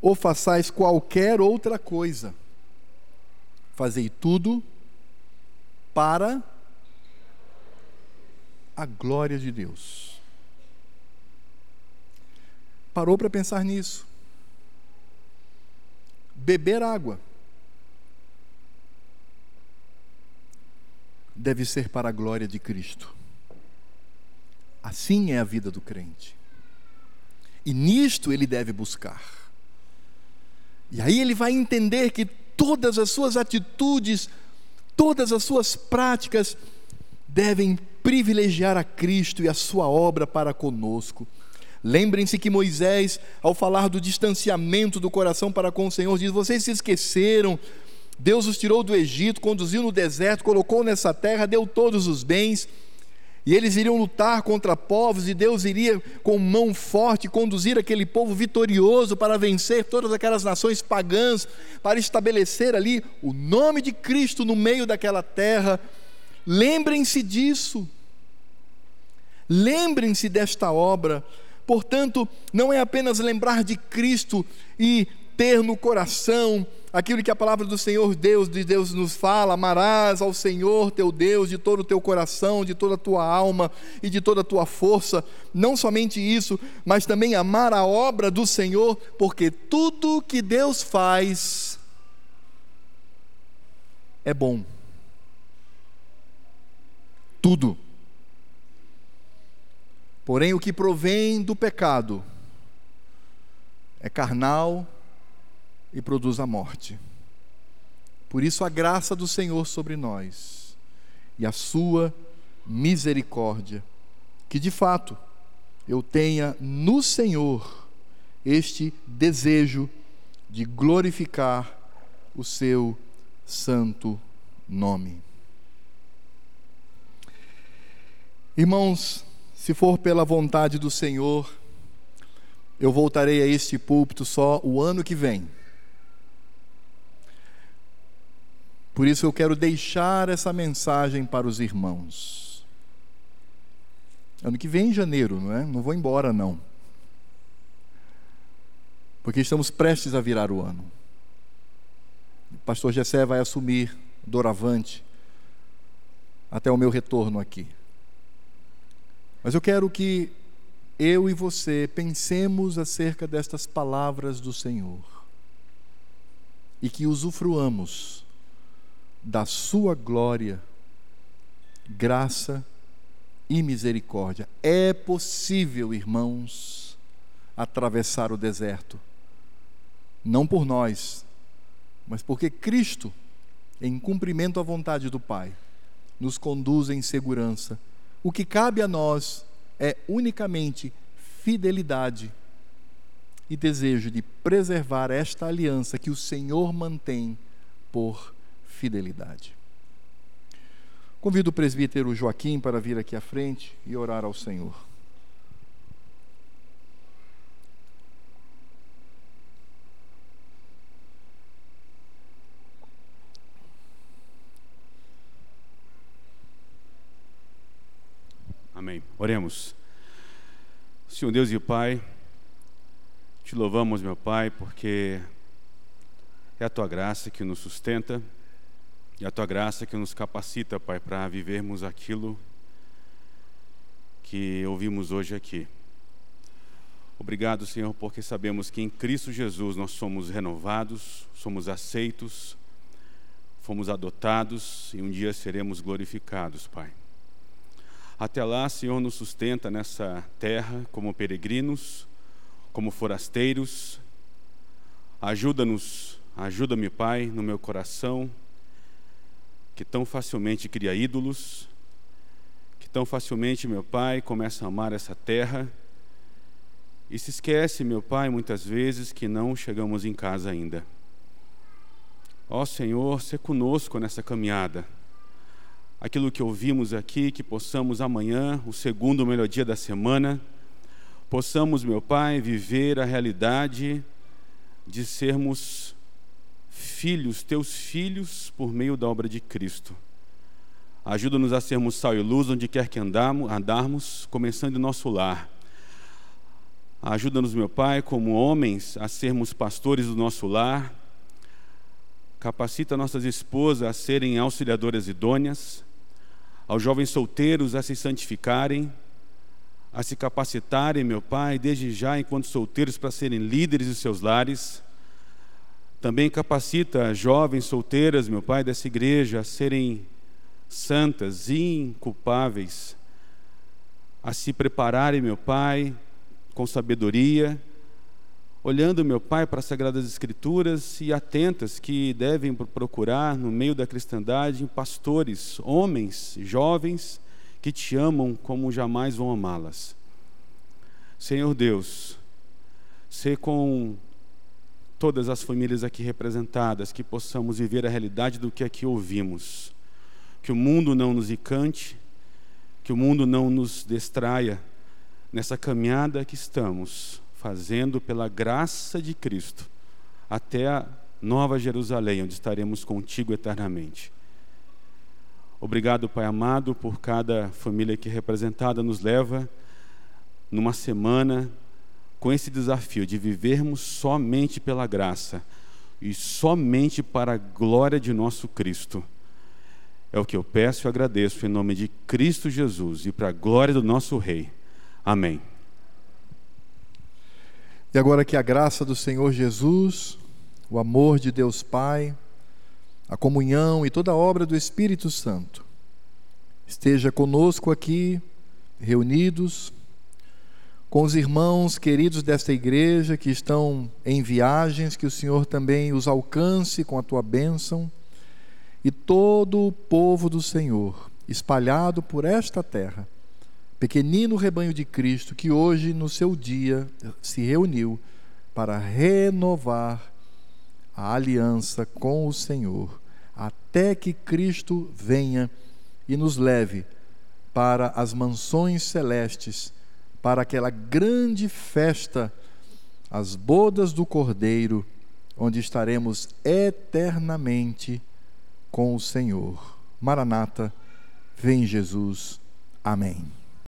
ou façais qualquer outra coisa, fazei tudo para a glória de Deus. Parou para pensar nisso? Beber água deve ser para a glória de Cristo. Assim é a vida do crente. E nisto ele deve buscar. E aí ele vai entender que todas as suas atitudes todas as suas práticas devem privilegiar a Cristo e a sua obra para conosco. Lembrem-se que Moisés, ao falar do distanciamento do coração para com o Senhor, diz: Vocês se esqueceram, Deus os tirou do Egito, conduziu no deserto, colocou nessa terra, deu todos os bens. E eles iriam lutar contra povos, e Deus iria, com mão forte, conduzir aquele povo vitorioso para vencer todas aquelas nações pagãs, para estabelecer ali o nome de Cristo no meio daquela terra. Lembrem-se disso. Lembrem-se desta obra. Portanto, não é apenas lembrar de Cristo e ter no coração aquilo que a palavra do Senhor Deus de Deus nos fala: amarás ao Senhor teu Deus de todo o teu coração, de toda a tua alma e de toda a tua força. Não somente isso, mas também amar a obra do Senhor, porque tudo que Deus faz é bom. Tudo. Porém, o que provém do pecado é carnal, e produz a morte. Por isso, a graça do Senhor sobre nós e a sua misericórdia, que de fato eu tenha no Senhor este desejo de glorificar o seu santo nome. Irmãos, se for pela vontade do Senhor, eu voltarei a este púlpito só o ano que vem. Por isso eu quero deixar essa mensagem para os irmãos. Ano que vem, em janeiro, não é? Não vou embora, não. Porque estamos prestes a virar o ano. O pastor Gessé vai assumir doravante até o meu retorno aqui. Mas eu quero que eu e você pensemos acerca destas palavras do Senhor e que usufruamos da sua glória, graça e misericórdia. É possível, irmãos, atravessar o deserto, não por nós, mas porque Cristo, em cumprimento à vontade do Pai, nos conduz em segurança. O que cabe a nós é unicamente fidelidade e desejo de preservar esta aliança que o Senhor mantém por fidelidade. Convido o presbítero Joaquim para vir aqui à frente e orar ao Senhor. Amém. Oremos. Senhor Deus e Pai, te louvamos, meu Pai, porque é a tua graça que nos sustenta e a tua graça que nos capacita, Pai, para vivermos aquilo que ouvimos hoje aqui. Obrigado, Senhor, porque sabemos que em Cristo Jesus nós somos renovados, somos aceitos, fomos adotados e um dia seremos glorificados, Pai. Até lá, Senhor, nos sustenta nessa terra como peregrinos, como forasteiros. Ajuda-nos, ajuda-me, Pai, no meu coração que tão facilmente cria ídolos, que tão facilmente, meu Pai, começa a amar essa terra e se esquece, meu Pai, muitas vezes que não chegamos em casa ainda. Ó Senhor, se conosco nessa caminhada. Aquilo que ouvimos aqui, que possamos amanhã, o segundo melhor dia da semana, possamos, meu Pai, viver a realidade de sermos filhos, teus filhos, por meio da obra de Cristo. Ajuda-nos a sermos sal e luz onde quer que andamos, andarmos, começando em nosso lar. Ajuda-nos, meu Pai, como homens, a sermos pastores do nosso lar. Capacita nossas esposas a serem auxiliadoras idôneas, aos jovens solteiros a se santificarem, a se capacitarem, meu Pai, desde já, enquanto solteiros, para serem líderes de seus lares também capacita jovens solteiras, meu Pai, dessa igreja a serem santas, inculpáveis, a se prepararem, meu Pai, com sabedoria, olhando, meu Pai, para as Sagradas Escrituras e atentas que devem procurar, no meio da cristandade, pastores, homens, jovens, que te amam como jamais vão amá-las. Senhor Deus, ser com todas as famílias aqui representadas, que possamos viver a realidade do que aqui ouvimos. Que o mundo não nos encante, que o mundo não nos distraia nessa caminhada que estamos fazendo pela graça de Cristo até a Nova Jerusalém, onde estaremos contigo eternamente. Obrigado, Pai amado, por cada família que representada nos leva numa semana com esse desafio de vivermos somente pela graça e somente para a glória de nosso Cristo. É o que eu peço e agradeço em nome de Cristo Jesus e para a glória do nosso Rei. Amém. E agora que a graça do Senhor Jesus, o amor de Deus Pai, a comunhão e toda a obra do Espírito Santo esteja conosco aqui, reunidos, com os irmãos queridos desta igreja que estão em viagens, que o Senhor também os alcance com a tua bênção, e todo o povo do Senhor, espalhado por esta terra, pequenino rebanho de Cristo que hoje, no seu dia, se reuniu para renovar a aliança com o Senhor, até que Cristo venha e nos leve para as mansões celestes, para aquela grande festa, as bodas do Cordeiro, onde estaremos eternamente com o Senhor. Maranata, vem Jesus. Amém.